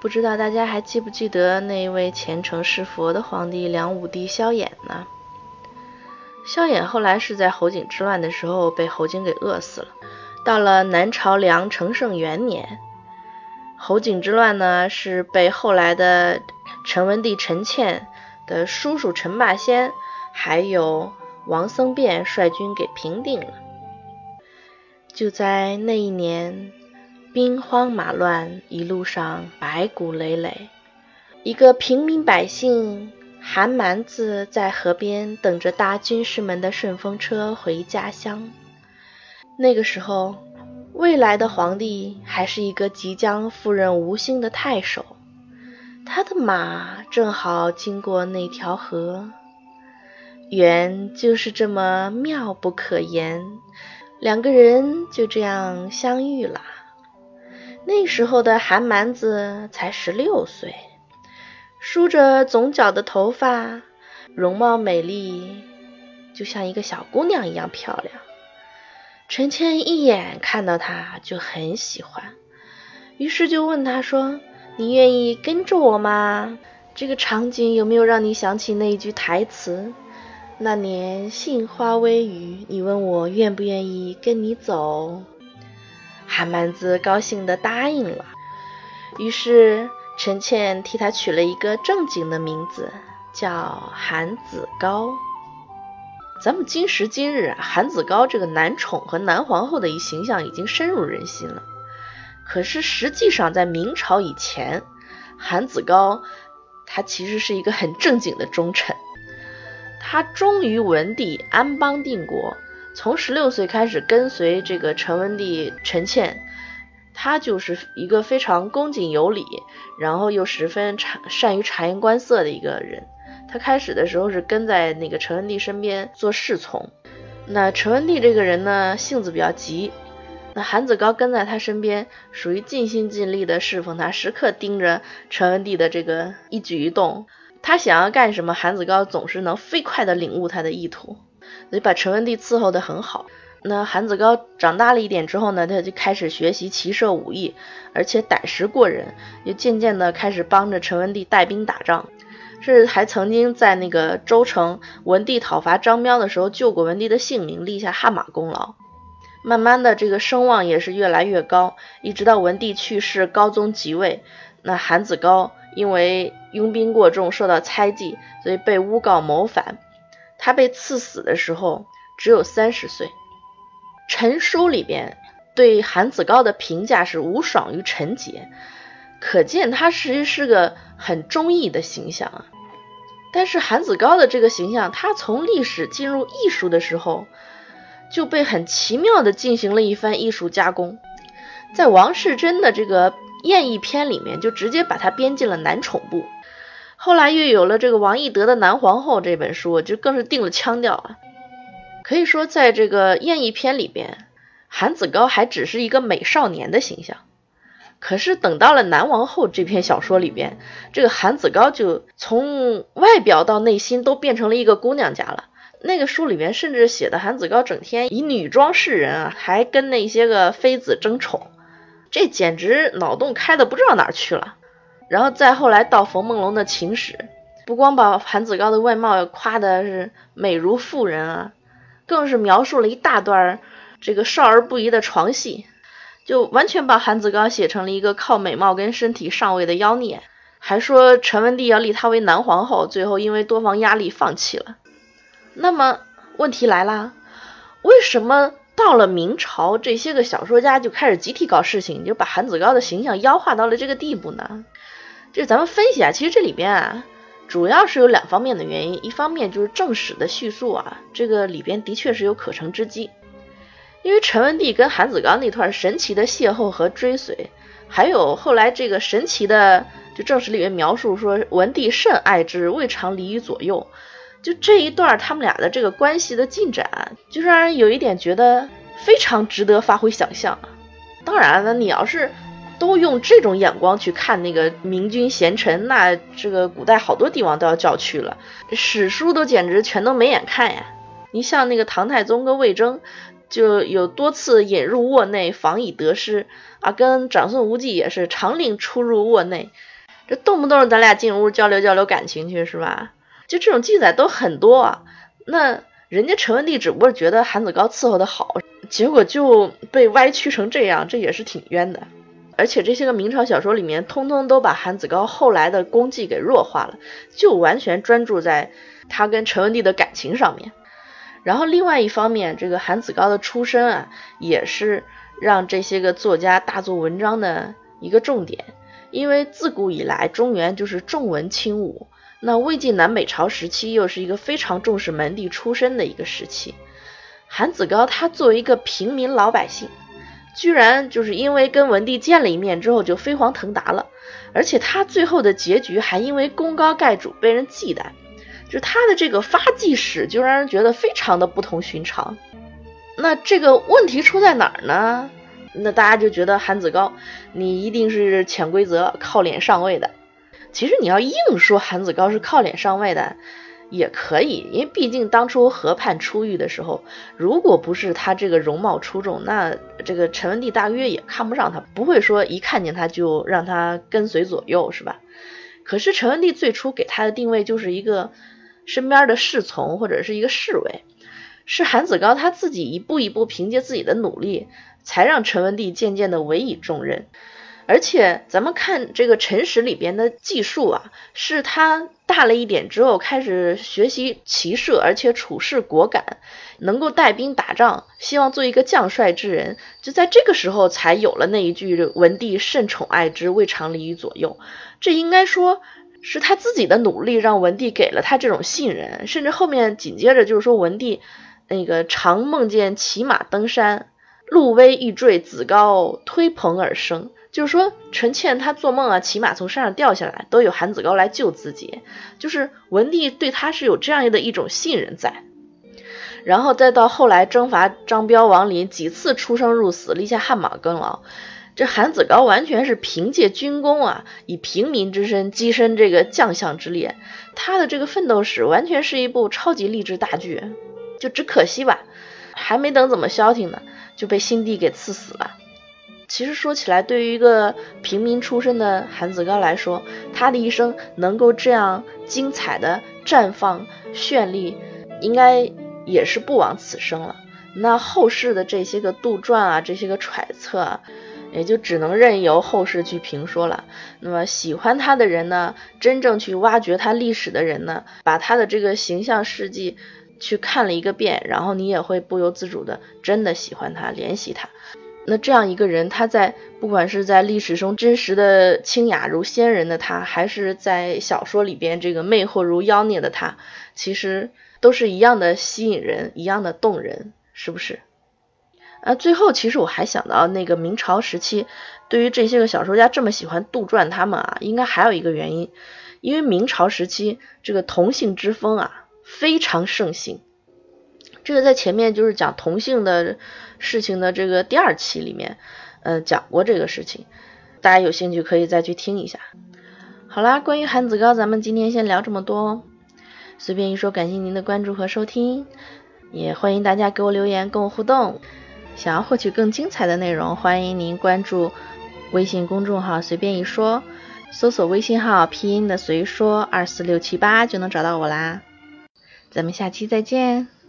不知道大家还记不记得那位虔诚是佛的皇帝梁武帝萧衍呢？萧衍后来是在侯景之乱的时候被侯景给饿死了。到了南朝梁承圣元年，侯景之乱呢是被后来的陈文帝陈倩的叔叔陈霸先，还有王僧辩率军给平定了。就在那一年。兵荒马乱，一路上白骨累累。一个平民百姓韩蛮子在河边等着搭军士们的顺风车回家乡。那个时候，未来的皇帝还是一个即将赴任吴兴的太守，他的马正好经过那条河。缘就是这么妙不可言，两个人就这样相遇了。那时候的韩蛮子才十六岁，梳着总角的头发，容貌美丽，就像一个小姑娘一样漂亮。陈倩一眼看到他就很喜欢，于是就问他说：“你愿意跟着我吗？”这个场景有没有让你想起那一句台词？那年杏花微雨，你问我愿不愿意跟你走。韩蛮子高兴地答应了，于是陈倩替他取了一个正经的名字，叫韩子高。咱们今时今日啊，韩子高这个男宠和男皇后的一形象已经深入人心了。可是实际上，在明朝以前，韩子高他其实是一个很正经的忠臣，他忠于文帝，安邦定国。从十六岁开始跟随这个陈文帝陈倩，他就是一个非常恭谨有礼，然后又十分察善于察言观色的一个人。他开始的时候是跟在那个陈文帝身边做侍从。那陈文帝这个人呢，性子比较急，那韩子高跟在他身边，属于尽心尽力的侍奉他，时刻盯着陈文帝的这个一举一动。他想要干什么，韩子高总是能飞快的领悟他的意图。所以把陈文帝伺候得很好。那韩子高长大了一点之后呢，他就开始学习骑射武艺，而且胆识过人，就渐渐的开始帮着陈文帝带兵打仗，是还曾经在那个周城文帝讨伐张彪的时候救过文帝的性命，立下汗马功劳。慢慢的，这个声望也是越来越高，一直到文帝去世，高宗即位，那韩子高因为拥兵过重，受到猜忌，所以被诬告谋反。他被赐死的时候只有三十岁。陈书里边对韩子高的评价是无爽于陈杰，可见他其实是个很忠义的形象啊。但是韩子高的这个形象，他从历史进入艺术的时候就被很奇妙的进行了一番艺术加工，在王世贞的这个艳艺篇里面，就直接把他编进了男宠部。后来又有了这个王懿德的《南皇后》这本书，就更是定了腔调啊。可以说，在这个艳艺篇里边，韩子高还只是一个美少年的形象。可是等到了《南王后》这篇小说里边，这个韩子高就从外表到内心都变成了一个姑娘家了。那个书里面甚至写的韩子高整天以女装示人啊，还跟那些个妃子争宠，这简直脑洞开的不知道哪去了。然后再后来到冯梦龙的情史，不光把韩子高的外貌夸的是美如妇人啊，更是描述了一大段这个少儿不宜的床戏，就完全把韩子高写成了一个靠美貌跟身体上位的妖孽，还说陈文帝要立他为南皇后，最后因为多方压力放弃了。那么问题来了，为什么到了明朝，这些个小说家就开始集体搞事情，就把韩子高的形象妖化到了这个地步呢？就是咱们分析啊，其实这里边啊，主要是有两方面的原因。一方面就是正史的叙述啊，这个里边的确是有可乘之机。因为陈文帝跟韩子刚那段神奇的邂逅和追随，还有后来这个神奇的，就正史里面描述说文帝甚爱之，未尝离于左右。就这一段他们俩的这个关系的进展，就让人有一点觉得非常值得发挥想象。当然了，你要是。都用这种眼光去看那个明君贤臣，那这个古代好多帝王都要叫屈了，史书都简直全都没眼看呀。你像那个唐太宗跟魏征，就有多次引入卧内，防以得失啊。跟长孙无忌也是常令出入卧内，这动不动咱俩进屋交流交流感情去是吧？就这种记载都很多啊。那人家陈文帝只不过觉得韩子高伺候的好，结果就被歪曲成这样，这也是挺冤的。而且这些个明朝小说里面，通通都把韩子高后来的功绩给弱化了，就完全专注在他跟陈文帝的感情上面。然后另外一方面，这个韩子高的出身啊，也是让这些个作家大做文章的一个重点。因为自古以来，中原就是重文轻武，那魏晋南北朝时期又是一个非常重视门第出身的一个时期。韩子高他作为一个平民老百姓，居然就是因为跟文帝见了一面之后就飞黄腾达了，而且他最后的结局还因为功高盖主被人忌惮。就他的这个发迹史，就让人觉得非常的不同寻常。那这个问题出在哪儿呢？那大家就觉得韩子高，你一定是潜规则、靠脸上位的。其实你要硬说韩子高是靠脸上位的，也可以，因为毕竟当初河畔出狱的时候，如果不是他这个容貌出众，那这个陈文帝大约也看不上他，不会说一看见他就让他跟随左右，是吧？可是陈文帝最初给他的定位就是一个。身边的侍从或者是一个侍卫，是韩子高他自己一步一步凭借自己的努力，才让陈文帝渐渐的委以重任。而且咱们看这个陈史里边的记述啊，是他大了一点之后开始学习骑射，而且处事果敢，能够带兵打仗，希望做一个将帅之人。就在这个时候才有了那一句“文帝甚宠爱之，未尝离于左右”。这应该说。是他自己的努力让文帝给了他这种信任，甚至后面紧接着就是说文帝那个常梦见骑马登山，鹿危欲坠，子高推蓬而生，就是说陈倩他做梦啊，骑马从山上掉下来，都有韩子高来救自己，就是文帝对他是有这样的一种信任在。然后再到后来征伐张彪、王林，几次出生入死，立下汗马功劳。这韩子高完全是凭借军功啊，以平民之身跻身这个将相之列。他的这个奋斗史完全是一部超级励志大剧，就只可惜吧，还没等怎么消停呢，就被新帝给赐死了。其实说起来，对于一个平民出身的韩子高来说，他的一生能够这样精彩的绽放绚丽，应该也是不枉此生了。那后世的这些个杜撰啊，这些个揣测啊。也就只能任由后世去评说了。那么喜欢他的人呢，真正去挖掘他历史的人呢，把他的这个形象事迹去看了一个遍，然后你也会不由自主的真的喜欢他，怜惜他。那这样一个人，他在不管是在历史中真实的清雅如仙人的他，还是在小说里边这个魅惑如妖孽的他，其实都是一样的吸引人，一样的动人，是不是？啊，最后其实我还想到那个明朝时期，对于这些个小说家这么喜欢杜撰他们啊，应该还有一个原因，因为明朝时期这个同性之风啊非常盛行。这个在前面就是讲同性的事情的这个第二期里面，嗯，讲过这个事情，大家有兴趣可以再去听一下。好啦，关于韩子高，咱们今天先聊这么多。随便一说，感谢您的关注和收听，也欢迎大家给我留言跟我互动。想要获取更精彩的内容，欢迎您关注微信公众号“随便一说”，搜索微信号拼音的“随说二四六七八”就能找到我啦。咱们下期再见。